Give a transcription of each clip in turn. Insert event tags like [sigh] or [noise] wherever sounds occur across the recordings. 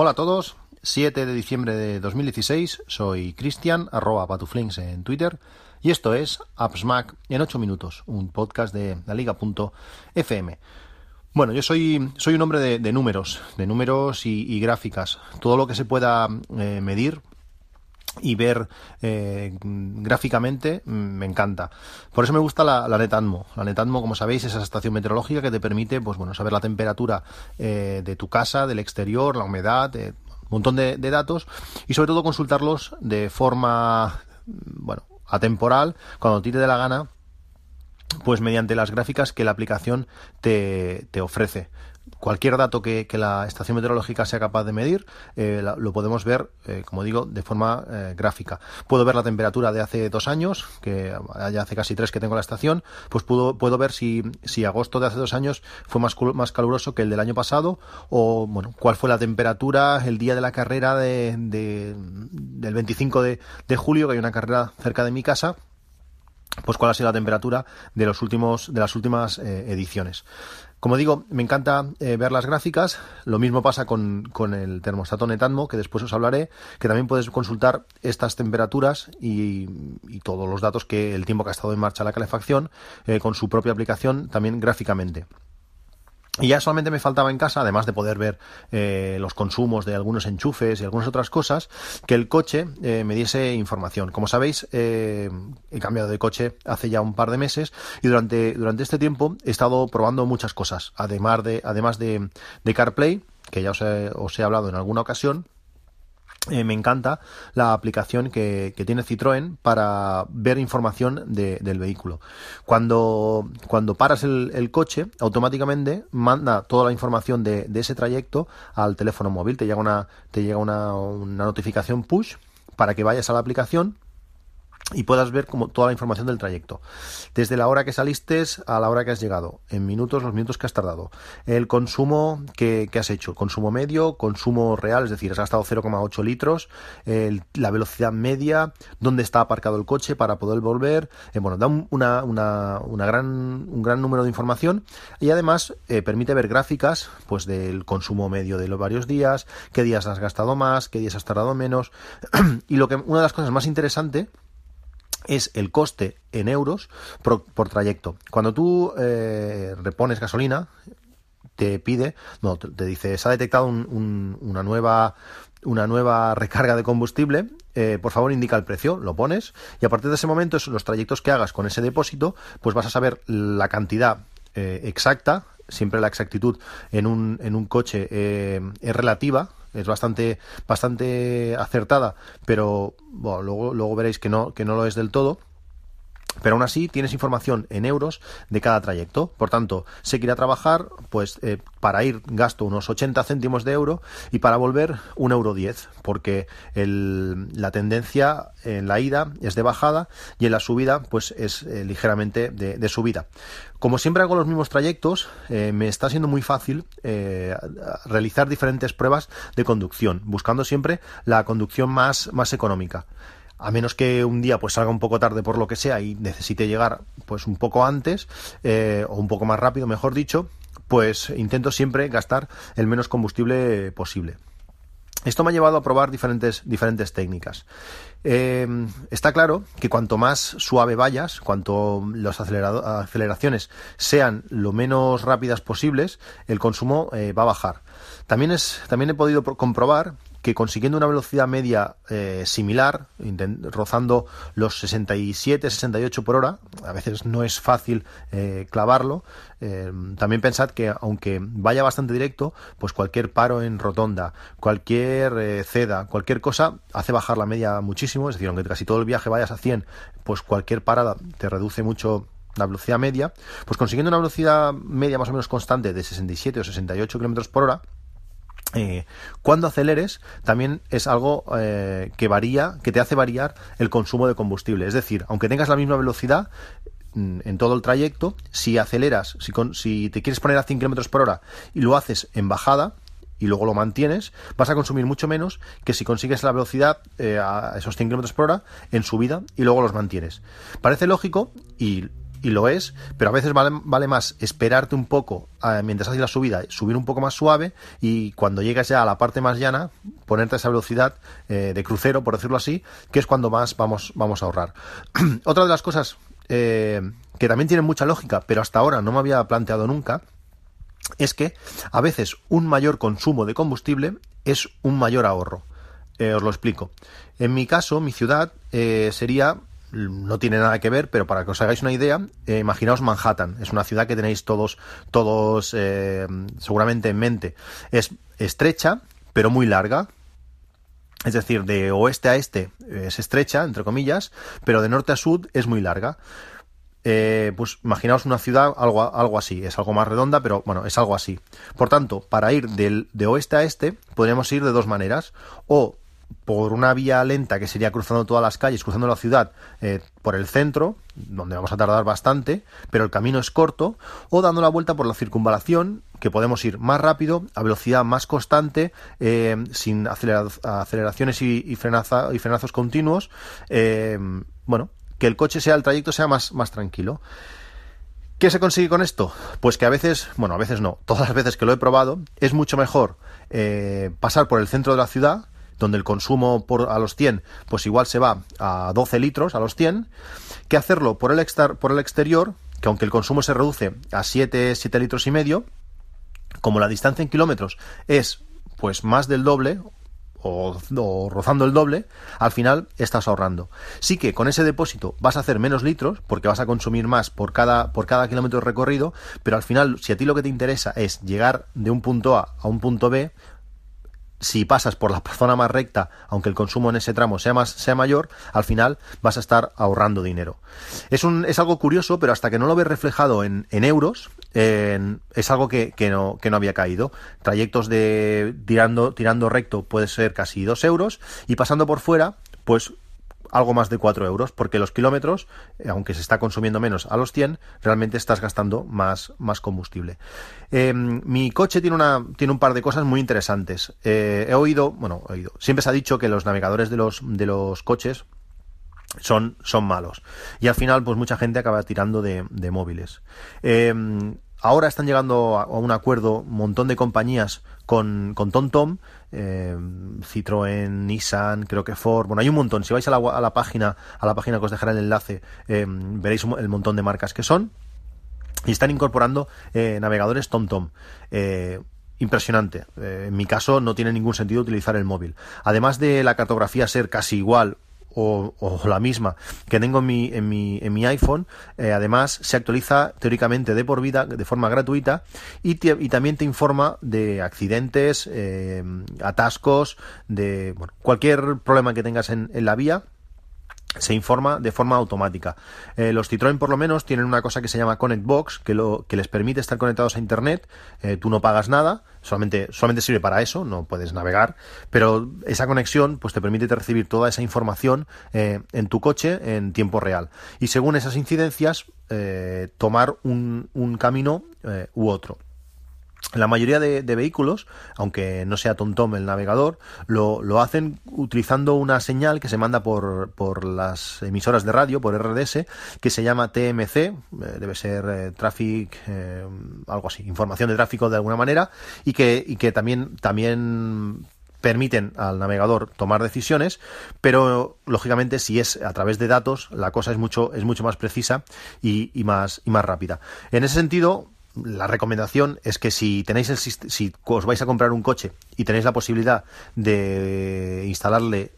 Hola a todos, 7 de diciembre de 2016, soy Cristian, arroba patuflinks en Twitter, y esto es AppsMac en 8 minutos, un podcast de la liga.fm. Bueno, yo soy, soy un hombre de, números, de números y, gráficas. Todo lo que se pueda eh, medir y ver eh, gráficamente mm, me encanta. Por eso me gusta la, la, Netatmo. La Netatmo, como sabéis, es esa estación meteorológica que te permite pues bueno, saber la temperatura eh, de tu casa, del exterior, la humedad, un montón de, datos y sobre todo consultarlos de forma bueno, atemporal, cuando te dé la gana pues mediante las gráficas que la aplicación te, te ofrece cualquier dato que, la estación meteorológica sea capaz de medir eh, lo podemos ver, eh, como digo, de forma eh, gráfica. Puedo ver la temperatura de hace dos años, que ya hace casi tres que tengo la estación, pues puedo, puedo ver si, si agosto de hace dos años fue más, más caluroso que el del año pasado o, bueno, cuál fue la temperatura el día de la carrera de, del 25 de, de julio, que hay una carrera cerca de mi casa pues cuál ha sido la temperatura de los últimos de las últimas ediciones como digo, me encanta eh, ver las gráficas. Lo mismo pasa con, el termostato Netatmo, que después os hablaré, que también puedes consultar estas temperaturas y, todos los datos que el tiempo que ha estado en marcha la calefacción eh, con su propia aplicación también gráficamente. Y ya solamente me faltaba en casa, además de poder ver eh, los consumos de algunos enchufes y algunas otras cosas, que el coche eh, me diese información. Como sabéis, eh, he cambiado de coche hace ya un par de meses y durante, durante este tiempo he estado probando muchas cosas, además de, además de, de CarPlay, que ya os os he hablado en alguna ocasión, eh, me encanta la aplicación que, tiene Citroën para ver información del vehículo. Cuando, cuando paras el, coche, automáticamente manda toda la información de, de, ese trayecto al teléfono móvil. Te llega una, te llega una, una notificación push para que vayas a la aplicación y puedas ver como toda la información del trayecto. Desde la hora que saliste a la hora que has llegado, en minutos, los minutos que has tardado, el consumo que, has hecho, consumo medio, consumo real, es decir, has gastado 0,8 litros, la velocidad media, dónde está aparcado el coche para poder volver, eh, bueno, da una, una, una, gran, un gran número de información y además eh, permite ver gráficas pues del consumo medio de los varios días, qué días has gastado más, qué días has tardado menos [clears throat] y lo que una de las cosas más interesantes es el coste en euros por, trayecto. Cuando tú eh, repones gasolina, te pide, no, te, dice, se ha detectado una nueva una nueva recarga de combustible, eh, por favor indica el precio, lo pones y a partir de ese momento los trayectos que hagas con ese depósito, pues vas a saber la cantidad eh, exacta, siempre la exactitud en un, en un coche es relativa, es bastante, bastante acertada, pero luego, luego veréis que no, que no lo es del todo. Pero aún así tienes información en euros de cada trayecto. Por tanto, ir a trabajar, pues eh, para ir gasto unos 80 céntimos de euro y para volver un euro 10, porque la tendencia en la ida es de bajada y en la subida pues es eh, ligeramente de, subida. Como siempre hago los mismos trayectos, eh, me está siendo muy fácil realizar diferentes pruebas de conducción, buscando siempre la conducción más, más económica a menos que un día pues salga un poco tarde por lo que sea y necesite llegar pues un poco antes eh, o un poco más rápido, mejor dicho, pues intento siempre gastar el menos combustible posible. Esto me ha llevado a probar diferentes, diferentes técnicas. Eh, está claro que cuanto más suave vayas, cuanto las aceleraciones sean lo menos rápidas posibles, el consumo eh, va a bajar. También, es, también he podido comprobar consiguiendo una velocidad media eh, similar, rozando los 67, 68 por hora, a veces no es fácil eh, clavarlo. Eh, también pensad que aunque vaya bastante directo, pues cualquier paro en rotonda, cualquier ceda, cualquier cosa hace bajar la media muchísimo. Es decir, aunque casi todo el viaje vayas a 100, pues cualquier parada te reduce mucho la velocidad media. Pues consiguiendo una velocidad media más o menos constante de 67 o 68 kilómetros por hora, eh, cuando aceleres también es algo eh, que varía, que te hace variar el consumo de combustible. Es decir, aunque tengas la misma velocidad mm, en todo el trayecto, si aceleras, si, te quieres poner a 100 km por hora y lo haces en bajada, y luego lo mantienes, vas a consumir mucho menos que si consigues la velocidad eh, a esos 100 km por hora en subida y luego los mantienes. Parece lógico y y lo es, pero a veces vale, más esperarte un poco eh, mientras haces la subida, subir un poco más suave y cuando llegas ya a la parte más llana, ponerte esa velocidad eh, de crucero, por decirlo así, que es cuando más vamos, vamos a ahorrar. [clears throat] Otra de las cosas eh, que también tienen mucha lógica, pero hasta ahora no me había planteado nunca, es que a veces un mayor consumo de combustible es un mayor ahorro. os lo explico. En mi caso, mi ciudad sería no tiene nada que ver, pero para que os hagáis una idea, eh, imaginaos Manhattan, es una ciudad que tenéis todos, todos eh, seguramente en mente. Es estrecha, pero muy larga. Es decir, de oeste a este es estrecha, entre comillas, pero de norte a sur es muy larga. Eh, pues imaginaos una ciudad algo, algo así, es algo más redonda, pero bueno, es algo así. Por tanto, para ir del, de oeste a este, podríamos ir de dos maneras. O por una vía lenta que sería cruzando todas las calles, cruzando la ciudad eh, por el centro, donde vamos a tardar bastante, pero el camino es corto, o dando la vuelta por la circunvalación, que podemos ir más rápido, a velocidad más constante, eh, sin aceleraciones y, frenazos continuos, eh, bueno, que el coche sea, el trayecto sea más, más tranquilo. ¿Qué se consigue con esto? Pues que a veces, bueno, a veces no, todas las veces que lo he probado, es mucho mejor pasar por el centro de la ciudad, donde el consumo por, a los 100 pues igual se va a 12 litros a los 100, que hacerlo por el, por el exterior, que aunque el consumo se reduce a 7, 7 litros y medio, como la distancia en kilómetros es pues más del doble o, rozando el doble, al final estás ahorrando. Sí que con ese depósito vas a hacer menos litros porque vas a consumir más por cada, por cada kilómetro recorrido, pero al final, si a ti lo que te interesa es llegar de un punto A a un punto B, si pasas por la zona más recta, aunque el consumo en ese tramo sea, más, sea mayor, al final vas a estar ahorrando dinero. Es, un, es algo curioso, pero hasta que no lo ves reflejado en, en euros, es algo que, que, no, que no había caído. Trayectos de tirando, tirando recto puede ser casi 2 euros y pasando por fuera, pues algo más de 4 euros, porque los kilómetros, eh, aunque se está consumiendo menos a los 100, realmente estás gastando más, más combustible. Eh, mi coche tiene, una, tiene un par de cosas muy interesantes. Eh, he oído, bueno, he oído, siempre se ha dicho que los navegadores de los, de los coches son, son malos. Y al final, pues mucha gente acaba tirando de, de móviles. Ahora están llegando a un acuerdo un montón de compañías con, con TomTom, eh, Citroën, Nissan, creo que Ford, bueno, hay un montón. Si vais a la, página, a la página que os dejaré el enlace, eh, veréis el montón de marcas que son. Y están incorporando eh, navegadores TomTom. Impresionante. en mi caso no tiene ningún sentido utilizar el móvil. Además de la cartografía ser casi igual o, la misma que tengo en mi, en mi, en mi iPhone, eh, además se actualiza teóricamente de por vida, de forma gratuita, y, y también te informa de accidentes, eh, atascos, de bueno, cualquier problema que tengas en, en la vía se informa de forma automática. Eh, los Citroën por lo menos tienen una cosa que se llama Connect Box, que, lo, que les permite estar conectados a Internet, eh, tú no pagas nada, solamente, sirve para eso, no puedes navegar, pero esa conexión pues te permite recibir toda esa información eh, en tu coche en tiempo real. Y según esas incidencias, tomar un camino u otro. La mayoría de, vehículos, aunque no sea TomTom el navegador, lo, lo, hacen utilizando una señal que se manda por, por, las emisoras de radio, por RDS, que se llama TMC, eh, debe ser eh, Traffic, eh, algo así, información de tráfico de alguna manera, y que, y que también, también permiten al navegador tomar decisiones, pero lógicamente si es a través de datos, la cosa es mucho, es mucho más precisa y, y más, y más rápida. En ese sentido, la recomendación es que si tenéis el si os vais a comprar un coche y tenéis la posibilidad de instalarle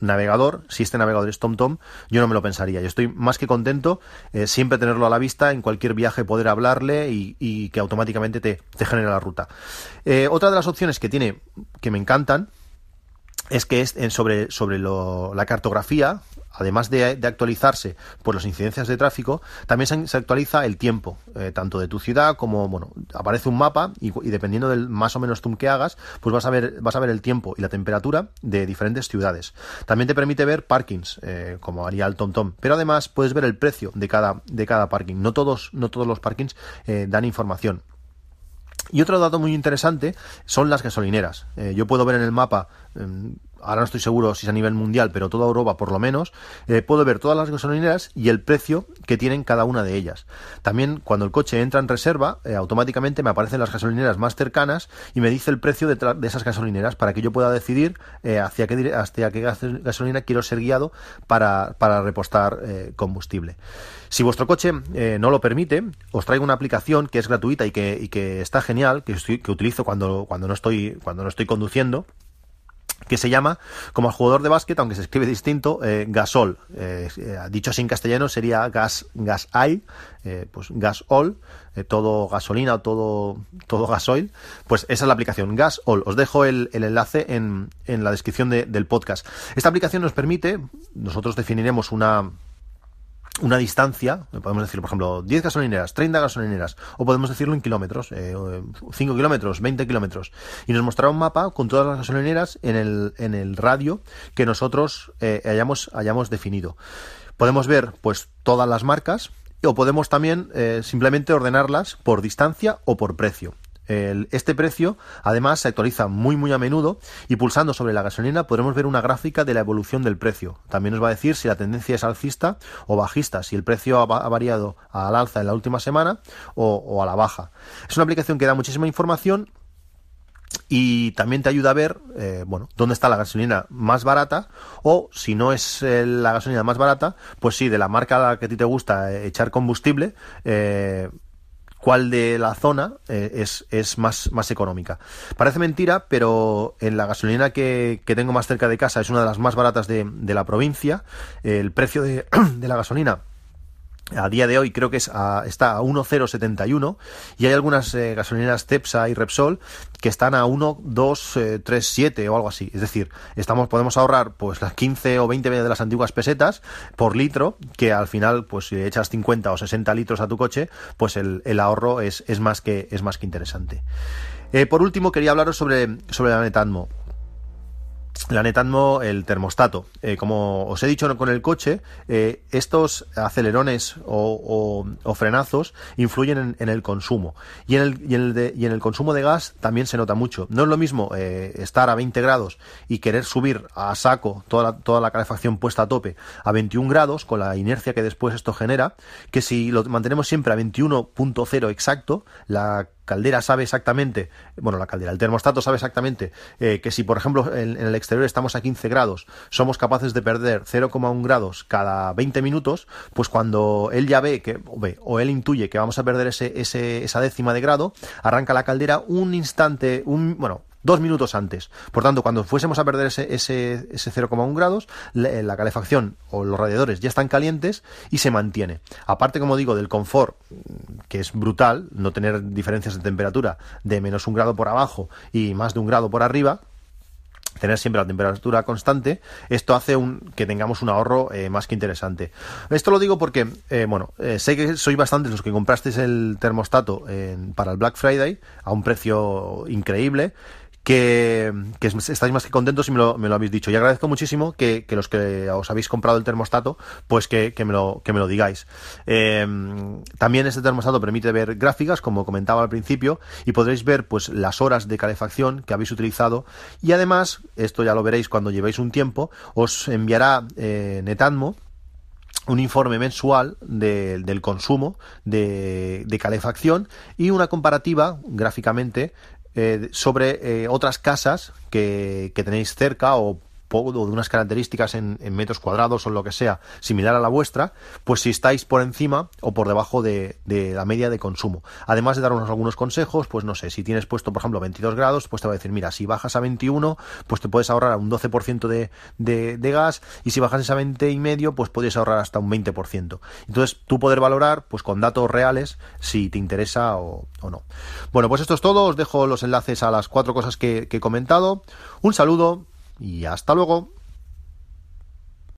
navegador, si este navegador es TomTom, yo no me lo pensaría. Yo estoy más que contento eh, siempre tenerlo a la vista, en cualquier viaje poder hablarle y, que automáticamente te, genere la ruta. Eh, otra de las opciones que tiene, que me encantan, es que es sobre, sobre la cartografía, además de, actualizarse por las incidencias de tráfico, también se, actualiza el tiempo, eh, tanto de tu ciudad como, bueno, aparece un mapa y, dependiendo del más o menos zoom que hagas, pues vas a ver, vas a ver el tiempo y la temperatura de diferentes ciudades. También te permite ver parkings, eh, como haría el TomTom, pero además puedes ver el precio de cada, de cada parking. No todos, no todos los parkings eh, dan información. Y otro dato muy interesante son las gasolineras. yo puedo ver en el mapa em, ahora no estoy seguro si es a nivel mundial, pero toda Europa por lo menos, eh, puedo ver todas las gasolineras y el precio que tienen cada una de ellas. También cuando el coche entra en reserva, eh, automáticamente me aparecen las gasolineras más cercanas y me dice el precio de, de esas gasolineras para que yo pueda decidir eh, hacia, qué, gasolina quiero ser guiado para, repostar combustible. Si vuestro coche no lo permite, os traigo una aplicación que es gratuita y que, está genial, que, utilizo cuando no estoy conduciendo que se llama, como el jugador de básquet, aunque se escribe distinto, eh, Gasol. Eh, eh, dicho así en castellano sería gas, gas pues Gasol, todo gasolina o todo, todo gasoil. Pues esa es la aplicación, Gasol. Os dejo el, enlace en, en la descripción del podcast. Esta aplicación nos permite, nosotros definiremos una una distancia, podemos decir, por ejemplo, 10 gasolineras, 30 gasolineras, o podemos decirlo en kilómetros, eh, 5 kilómetros, 20 kilómetros, y nos mostrará un mapa con todas las gasolineras en el, en el radio que nosotros eh, hayamos, hayamos definido. Podemos ver, pues, todas las marcas, o podemos también eh, simplemente ordenarlas por distancia o por precio este precio, además, se actualiza muy muy a menudo y pulsando sobre la gasolina podremos ver una gráfica de la evolución del precio. También nos va a decir si la tendencia es alcista o bajista, si el precio ha, variado al alza en la última semana o, a la baja. Es una aplicación que da muchísima información y también te ayuda a ver eh, bueno dónde está la gasolina más barata o si no es eh, la gasolina más barata pues sí de la marca a la que a ti te gusta eh, echar combustible cuál de la zona eh, es, es más, más económica. Parece mentira, pero en la gasolina que, que, tengo más cerca de casa es una de las más baratas de, de la provincia. El precio de, [clears throat] de la gasolina a día de hoy creo que es está a 1,071 y hay algunas eh, gasolineras Cepsa y Repsol que están a 1,237 eh, o algo así. Es decir, estamos podemos ahorrar pues las 15 o 20 de las antiguas pesetas por litro, que al final pues si echas 50 o 60 litros a tu coche, pues el, el ahorro es, es, más que es más que interesante. Eh, por último quería hablaros sobre sobre la Netatmo la Netatmo, el termostato. Eh, como os he dicho con el coche, eh, estos acelerones o, frenazos influyen en, el consumo. Y en el, y, en el y en el consumo de gas también se nota mucho. No es lo mismo eh, estar a 20 grados y querer subir a saco toda la, toda la calefacción puesta a tope a 21 grados, con la inercia que después esto genera, que si lo mantenemos siempre a 21.0 exacto, la caldera sabe exactamente, bueno, la caldera, el termostato sabe exactamente eh, que si, por ejemplo, en, el exterior estamos a 15 grados, somos capaces de perder 0,1 grados cada 20 minutos, pues cuando él ya ve que, o, ve, o él intuye que vamos a perder ese, ese, esa décima de grado, arranca la caldera un instante, un, bueno, dos minutos antes. Por tanto, cuando fuésemos a perder ese, ese, ese 0,1 grados, la, calefacción o los radiadores ya están calientes y se mantiene. Aparte, como digo, del confort, que es brutal, no tener diferencias de temperatura de menos un grado por abajo y más de un grado por arriba, tener siempre la temperatura constante, esto hace un, que tengamos un ahorro eh, más que interesante. Esto lo digo porque, eh, bueno, eh, sé que sois bastantes los que comprasteis el termostato para el Black Friday a un precio increíble que, estáis más que contentos y me lo, habéis dicho. Y agradezco muchísimo que, los que os habéis comprado el termostato, pues que, me, lo, que me lo digáis. Em, también este termostato permite ver gráficas, como comentaba al principio, y podréis ver pues las horas de calefacción que habéis utilizado. Y además, esto ya lo veréis cuando llevéis un tiempo, os enviará eh, Netatmo un informe mensual del consumo de, de, calefacción y una comparativa gráficamente eh, sobre eh, otras casas que, que, tenéis cerca o o de unas características en, metros cuadrados o lo que sea similar a la vuestra, pues si estáis por encima o por debajo de, la media de consumo. Además de daros algunos consejos, pues no sé, si tienes puesto por ejemplo 22 grados, pues te va a decir, mira, si bajas a 21, pues te puedes ahorrar un 12% de, de, gas y si bajas a 20 y medio, pues puedes ahorrar hasta un 20%. Entonces tú poder valorar pues con datos reales si te interesa o, no. Bueno, pues esto es todo, os dejo los enlaces a las cuatro cosas que he comentado. Un saludo y hasta luego.